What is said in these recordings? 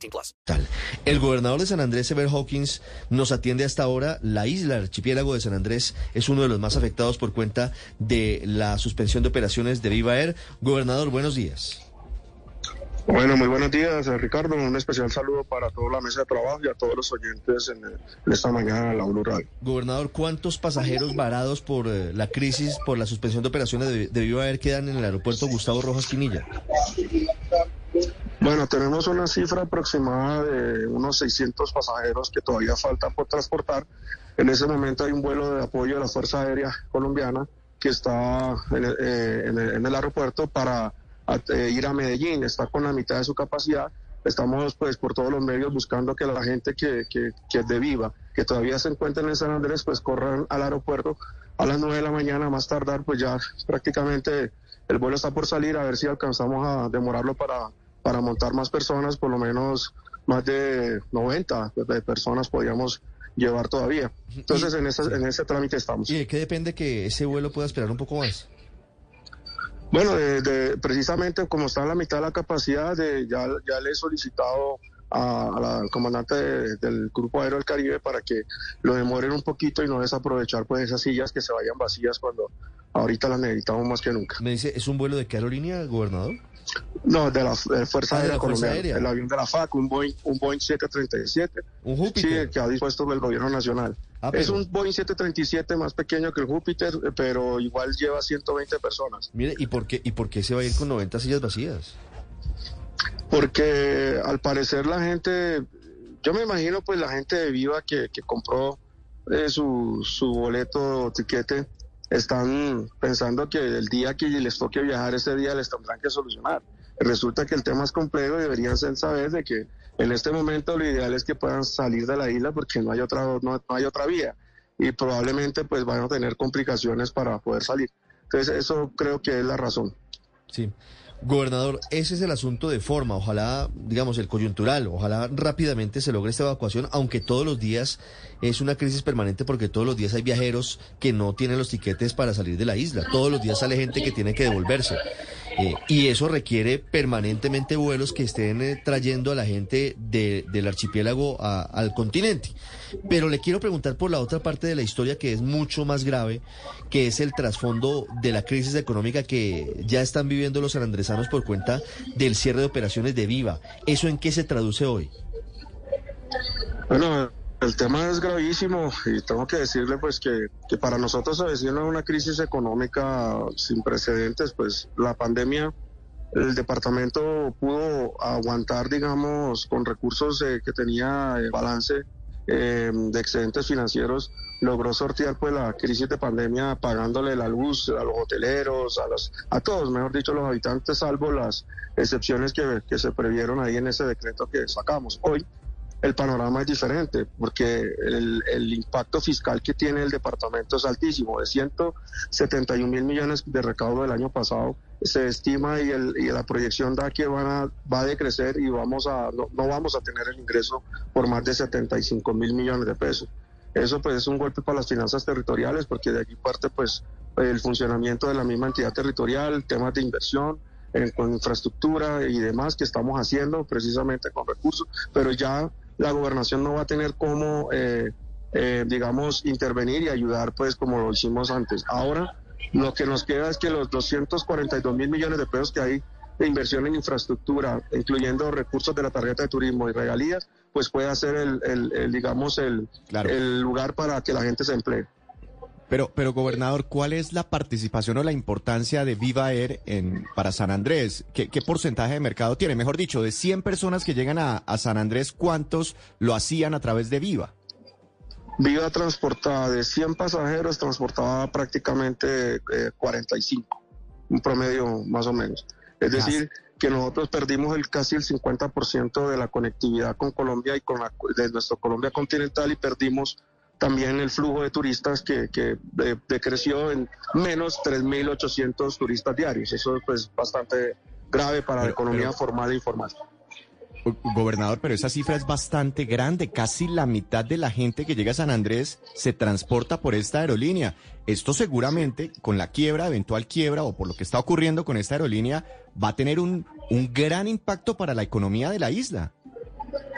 18 plus. Tal. El gobernador de San Andrés, Ever Hawkins, nos atiende hasta ahora. La isla, el archipiélago de San Andrés, es uno de los más afectados por cuenta de la suspensión de operaciones de Viva Air. Gobernador, buenos días. Bueno, muy buenos días, eh, Ricardo. Un especial saludo para toda la mesa de trabajo y a todos los oyentes en, eh, en esta mañana en la Blue Radio. Gobernador, ¿cuántos pasajeros varados por eh, la crisis, por la suspensión de operaciones de, de Viva Air quedan en el aeropuerto Gustavo Rojas Quinilla? Bueno, tenemos una cifra aproximada de unos 600 pasajeros que todavía faltan por transportar. En ese momento hay un vuelo de apoyo de la Fuerza Aérea Colombiana que está en eh, en el- en el aeropuerto para a- eh, ir a Medellín. Está con la mitad de su capacidad. Estamos pues por todos los medios buscando que la gente que, que, que es de Viva, que todavía se encuentren en San Andrés, pues corran al aeropuerto a las 9 de la mañana, más tardar, pues ya prácticamente el vuelo está por salir, a ver si alcanzamos a demorarlo para, para montar más personas, por lo menos más de 90 de personas podríamos llevar todavía. Entonces en ese, en ese trámite estamos. ¿Y de qué depende que ese vuelo pueda esperar un poco más? Bueno, de- de- precisamente como está en la mitad de la capacidad, de, ya, ya le he solicitado a, a la comandante de- del Grupo Aéreo del Caribe para que lo demoren un poquito y no desaprovechar pues esas sillas que se vayan vacías cuando ahorita las necesitamos más que nunca. Me dice, ¿es un vuelo de qué aerolínea, gobernador? No, de la eh, Fuerza Ah, Aérea Colombiana, Aérea. el avión de la FAC, un Boeing, un Boeing 737, Un sí, Júpiter. que ha dispuesto el gobierno nacional. Ah, Es un Boeing 737 más pequeño que el Júpiter, eh, pero igual lleva 120 personas. Mire, ¿y por, qué, ¿y por qué se va a ir con 90 sillas vacías? porque al parecer la gente, yo me imagino pues la gente de Viva que, que compró eh, su, su boleto o tiquete, están pensando que el día que les toque viajar ese día les tendrán que solucionar. Resulta que el tema es complejo y deberían ser saber de que en este momento lo ideal es que puedan salir de la isla porque no hay otra, no, no hay otra vía y probablemente pues van a tener complicaciones para poder salir. Entonces eso creo que es la razón. Sí. Gobernador, ese es el asunto de forma, ojalá, digamos, el coyuntural, ojalá rápidamente se logre esta evacuación, aunque todos los días es una crisis permanente porque todos los días hay viajeros que no tienen los tiquetes para salir de la isla, todos los días sale gente que tiene que devolverse. Eh, y eso requiere permanentemente vuelos que estén eh, trayendo a la gente de- del archipiélago a- al continente. Pero le quiero preguntar por la otra parte de la historia que es mucho más grave, que es el trasfondo de la crisis económica que ya están viviendo los sanandresanos por cuenta del cierre de operaciones de Viva. ¿Eso en qué se traduce hoy? Bueno, el tema es gravísimo y tengo que decirle pues que, que para nosotros se avecina una crisis económica sin precedentes, pues la pandemia, el departamento pudo aguantar, digamos, con recursos que tenía balance eh, de excedentes financieros, logró sortear pues la crisis de pandemia pagándole la luz a los hoteleros, a los, a todos, mejor dicho, los habitantes, salvo las excepciones que, que se previeron ahí en ese decreto que sacamos. Hoy el panorama es diferente porque el, el impacto fiscal que tiene el departamento es altísimo. De 171 mil millones de recaudo del año pasado se estima y, el, y la proyección da que van a, va a decrecer y vamos a, no, no vamos a tener el ingreso por más de 75 mil millones de pesos. Eso pues es un golpe para las finanzas territoriales porque de aquí parte pues el funcionamiento de la misma entidad territorial, temas de inversión, en, con infraestructura y demás que estamos haciendo precisamente con recursos, pero ya la gobernación no va a tener cómo, eh, eh, digamos, intervenir y ayudar, pues, como lo hicimos antes. Ahora, lo que nos queda es que los 242 mil millones de pesos que hay de inversión en infraestructura, incluyendo recursos de la tarjeta de turismo y regalías, pues pueda ser el, el- el, digamos, el, Claro. el lugar para que la gente se emplee. Pero, pero gobernador, ¿cuál es la participación o la importancia de Viva Air en, para San Andrés? ¿Qué, qué porcentaje de mercado tiene? Mejor dicho, de 100 personas que llegan a, a San Andrés, ¿cuántos lo hacían a través de Viva? Viva transportaba de 100 pasajeros, transportaba prácticamente eh, 45, un promedio más o menos. Es decir, que nosotros perdimos el casi el 50% de la conectividad con Colombia y con la, de nuestro Colombia continental y perdimos también el flujo de turistas que, que de- decreció en menos 3.800 turistas diarios. Eso es pues, bastante grave para la economía pero- formal e informal. Gobernador, pero esa cifra es bastante grande. Casi la mitad de la gente que llega a San Andrés se transporta por esta aerolínea. Esto seguramente, con la quiebra, eventual quiebra o por lo que está ocurriendo con esta aerolínea, va a tener un, un gran impacto para la economía de la isla.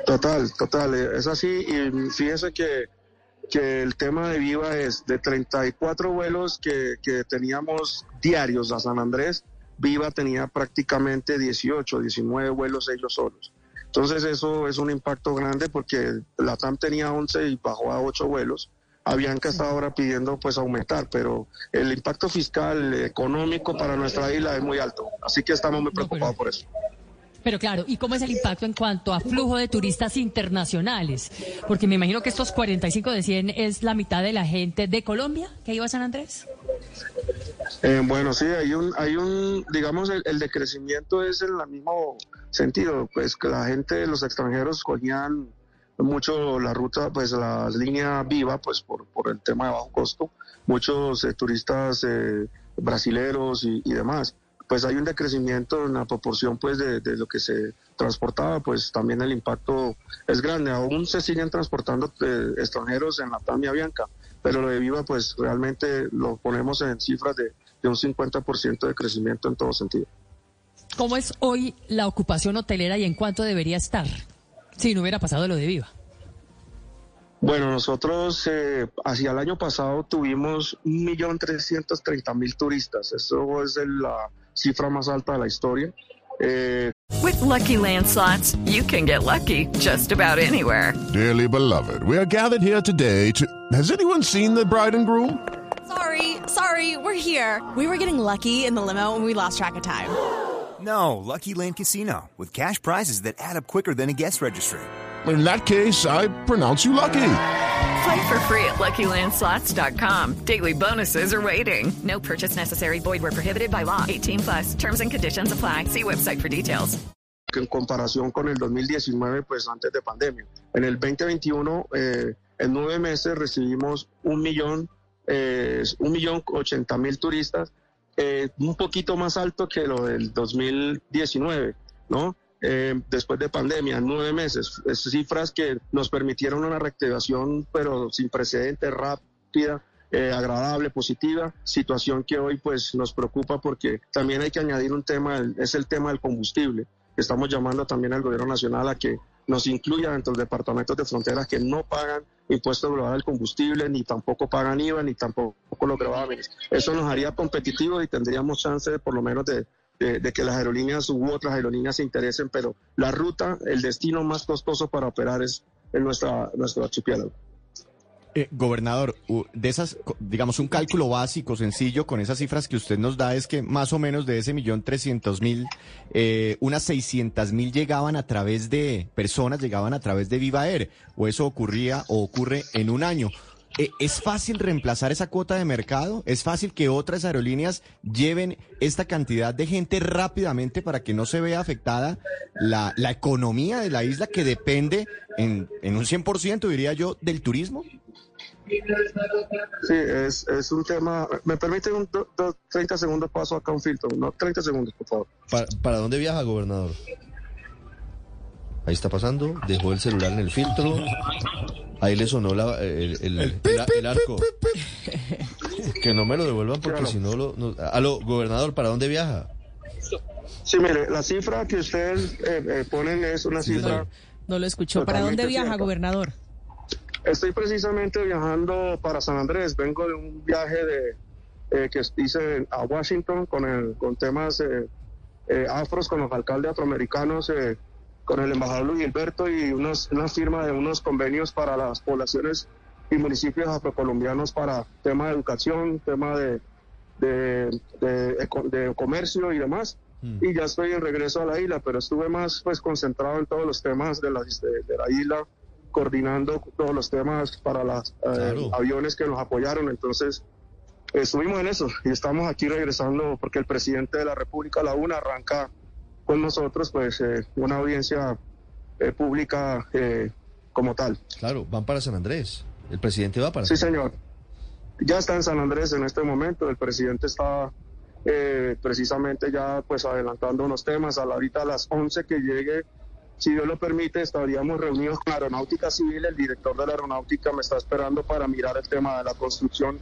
Total, total, eh, es así. Y fíjese que, que el tema de Viva es de 34 vuelos que, que teníamos diarios a San Andrés, Viva tenía prácticamente 18, 19 vuelos ellos solos. Entonces eso es un impacto grande porque la TAM tenía 11 y bajó a 8 vuelos. Avianca está ahora pidiendo pues aumentar, pero el impacto fiscal, económico para nuestra isla es muy alto. Así que estamos muy preocupados por eso. Pero claro, ¿y cómo es el impacto en cuanto a flujo de turistas internacionales? Porque me imagino que estos 45 de 100 es la mitad de la gente de Colombia que iba a San Andrés. Eh, bueno, sí, hay un, hay un, digamos, el, decrecimiento es en el mismo sentido, pues que la gente, los extranjeros cogían mucho la ruta, pues la línea viva, pues por, por el tema de bajo costo, muchos eh, turistas eh, brasileros y demás. Pues hay un decrecimiento en la proporción pues de, lo que se transportaba, pues también el impacto es grande. Aún se siguen transportando eh, extranjeros en la TAM y Avianca, pero lo de Viva pues realmente lo ponemos en cifras de, de un 50% de crecimiento en todo sentido. ¿Cómo es hoy la ocupación hotelera y en cuánto debería estar si no hubiera pasado lo de Viva? Bueno, nosotros eh, hacia el año pasado tuvimos 1.330.000 turistas. Eso es la cifra más alta de la historia. Eh, With Lucky Land slots, you can get lucky just about anywhere. Dearly beloved, we are gathered here today to. Has anyone seen the bride and groom? Sorry, sorry, we're here. We were getting lucky in the limo and we lost track of time. No, Lucky Land Casino, with cash prizes that add up quicker than a guest registry. In that case, I pronounce you lucky. Play for free at LuckyLandSlots.com. Daily bonuses are waiting. No purchase necessary. Void were prohibited by law. 18 plus. Terms and conditions apply. See website for details. en comparación con el 2019, pues antes de pandemia. En el 2021, eh, en nueve meses recibimos un millón, eh, un millón ochenta mil turistas, eh, un poquito más alto que lo del 2019, ¿no? Eh, después de pandemia, nueve meses, Es cifras que nos permitieron una reactivación, pero sin precedentes, rápida, eh, agradable, positiva, situación que hoy pues nos preocupa porque también hay que añadir un tema, es el tema del combustible. Estamos llamando también al gobierno nacional a que nos incluya dentro de los departamentos de fronteras que no pagan impuesto global al combustible, ni tampoco pagan IVA, ni tampoco los gravámenes. Eso nos haría competitivos y tendríamos chance de, por lo menos de, de- de que las aerolíneas u otras aerolíneas se interesen, pero la ruta, el destino más costoso para operar es en nuestra, nuestro archipiélago. Eh, gobernador, de esas, digamos, un cálculo básico, sencillo, con esas cifras que usted nos da, es que más o menos de ese millón trescientos mil, eh, unas seiscientas mil llegaban a través de personas, llegaban a través de Viva Air, o eso ocurría o ocurre en un año. Eh, ¿Es fácil reemplazar esa cuota de mercado? ¿Es fácil que otras aerolíneas lleven esta cantidad de gente rápidamente para que no se vea afectada la, la economía de la isla que depende en, en un 100%, diría yo, del turismo? Sí, es, es un tema. ¿Me permite un do- do- 30 segundos paso acá un filtro? No, 30 segundos, por favor. ¿Para, para dónde viaja, gobernador? Ahí está pasando, dejó el celular en el filtro. Ahí le sonó la- el, el- el- el arco. Que no me lo devuelvan porque si no lo... no- Aló, gobernador, ¿para dónde viaja? Sí, mire, la cifra que ustedes eh, eh, ponen es una Sí, cifra. No lo escuchó. ¿Para dónde viaja, gobernador? Estoy precisamente viajando para San Andrés. Vengo de un viaje de eh, que hice a Washington con el con temas eh, eh, afros con los alcaldes afroamericanos, eh, con el embajador Luis Gilberto y unos, una firma de unos convenios para las poblaciones y municipios afrocolombianos para tema de educación, tema de de, de, de comercio y demás. Y ya estoy en regreso a la isla, pero estuve más pues concentrado en todos los temas de la, de, la isla, coordinando todos los temas para los Claro. aviones que nos apoyaron. Entonces, estuvimos en eso y estamos aquí regresando porque el presidente de la República, la UNA, arranca con nosotros pues eh, una audiencia eh, pública eh, como tal. Claro, van para San Andrés. El presidente va para Sí, señor. Ya está en San Andrés en este momento. El presidente está eh, precisamente ya pues adelantando unos temas. A la ahorita a las 11 que llegue, si Dios lo permite, estaríamos reunidos con la Aeronáutica Civil. El director de la Aeronáutica me está esperando para mirar el tema de la construcción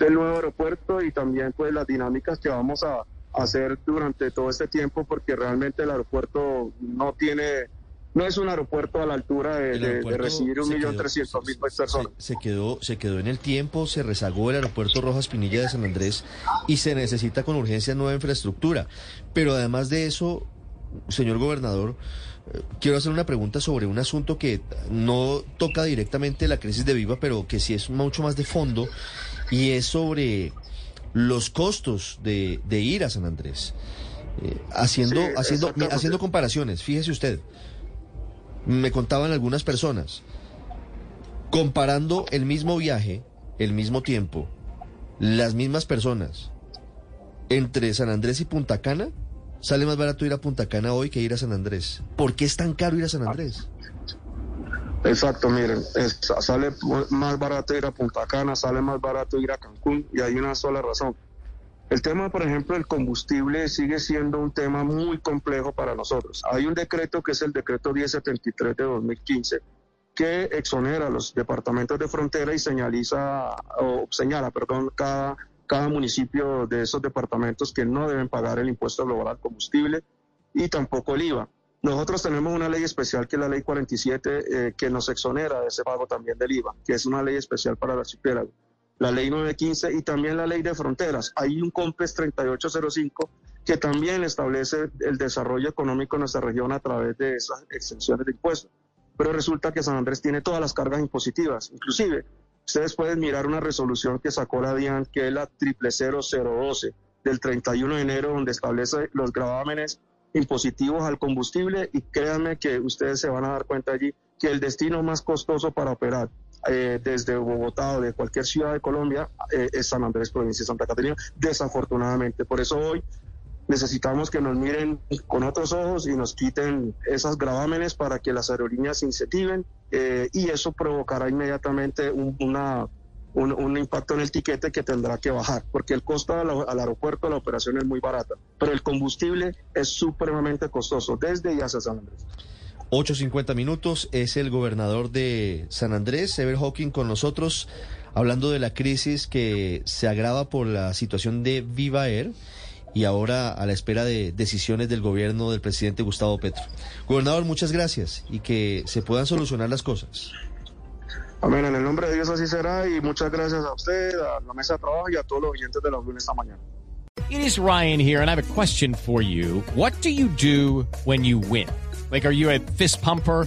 del nuevo aeropuerto y también pues las dinámicas que vamos a hacer durante todo este tiempo porque realmente el aeropuerto no tiene no es un aeropuerto a la altura de, recibir un millón trescientos mil se- personas. Se, se quedó, se quedó en el tiempo, se rezagó el aeropuerto Rojas Pinilla de San Andrés y se necesita con urgencia nueva infraestructura. Pero además de eso, señor gobernador, eh, quiero hacer una pregunta sobre un asunto que no toca directamente la crisis de Viva, pero que sí es mucho más de fondo, y es sobre los costos de, de ir a San Andrés. Eh, haciendo, Sí, haciendo, haciendo comparaciones, fíjese usted, me contaban algunas personas, comparando el mismo viaje, el mismo tiempo, las mismas personas, entre San Andrés y Punta Cana, sale más barato ir a Punta Cana hoy que ir a San Andrés. ¿Por qué es tan caro ir a San Andrés? Exacto, miren, sale más barato ir a Punta Cana, sale más barato ir a Cancún y hay una sola razón. El tema, por ejemplo, del combustible sigue siendo un tema muy complejo para nosotros. Hay un decreto que es el decreto 1073 de 2015 que exonera a los departamentos de frontera y señaliza o señala, perdón, cada cada municipio de esos departamentos que no deben pagar el impuesto global al combustible y tampoco el IVA. Nosotros tenemos una ley especial que es la ley 47 eh, que nos exonera de ese pago también del IVA, que es una ley especial para el archipiélago. La ley 915 y también la ley de fronteras. Hay un COMPES 3805 que también establece el desarrollo económico en nuestra región a través de esas exenciones de impuestos. Pero resulta que San Andrés tiene todas las cargas impositivas, inclusive Ustedes pueden mirar una resolución que sacó la DIAN, que es la 000012 del 31 de enero, donde establece los gravámenes impositivos al combustible y créanme que ustedes se van a dar cuenta allí que el destino más costoso para operar eh, desde Bogotá o de cualquier ciudad de Colombia eh, es San Andrés, provincia de Santa Catarina, desafortunadamente. Por eso hoy necesitamos que nos miren con otros ojos y nos quiten esas gravámenes para que las aerolíneas se incentiven eh, y eso provocará inmediatamente un, una, un, impacto en el tiquete que tendrá que bajar, porque el costo al, aeropuerto la operación es muy barata, pero el combustible es supremamente costoso desde y hacia San Andrés. 8.50 minutos, es el gobernador de San Andrés, Ever Hawking, con nosotros, hablando de la crisis que se agrava por la situación de Viva Air y ahora a la espera de decisiones del gobierno del presidente Gustavo Petro. Gobernador, muchas gracias y que se puedan solucionar las cosas. Amén, en el nombre de Dios así será y muchas gracias a usted, a la mesa de trabajo y a todos los oyentes de la UNED esta mañana. It is Ryan here, and I have a question for you. What do you do when you win? Like, are you a fist pumper?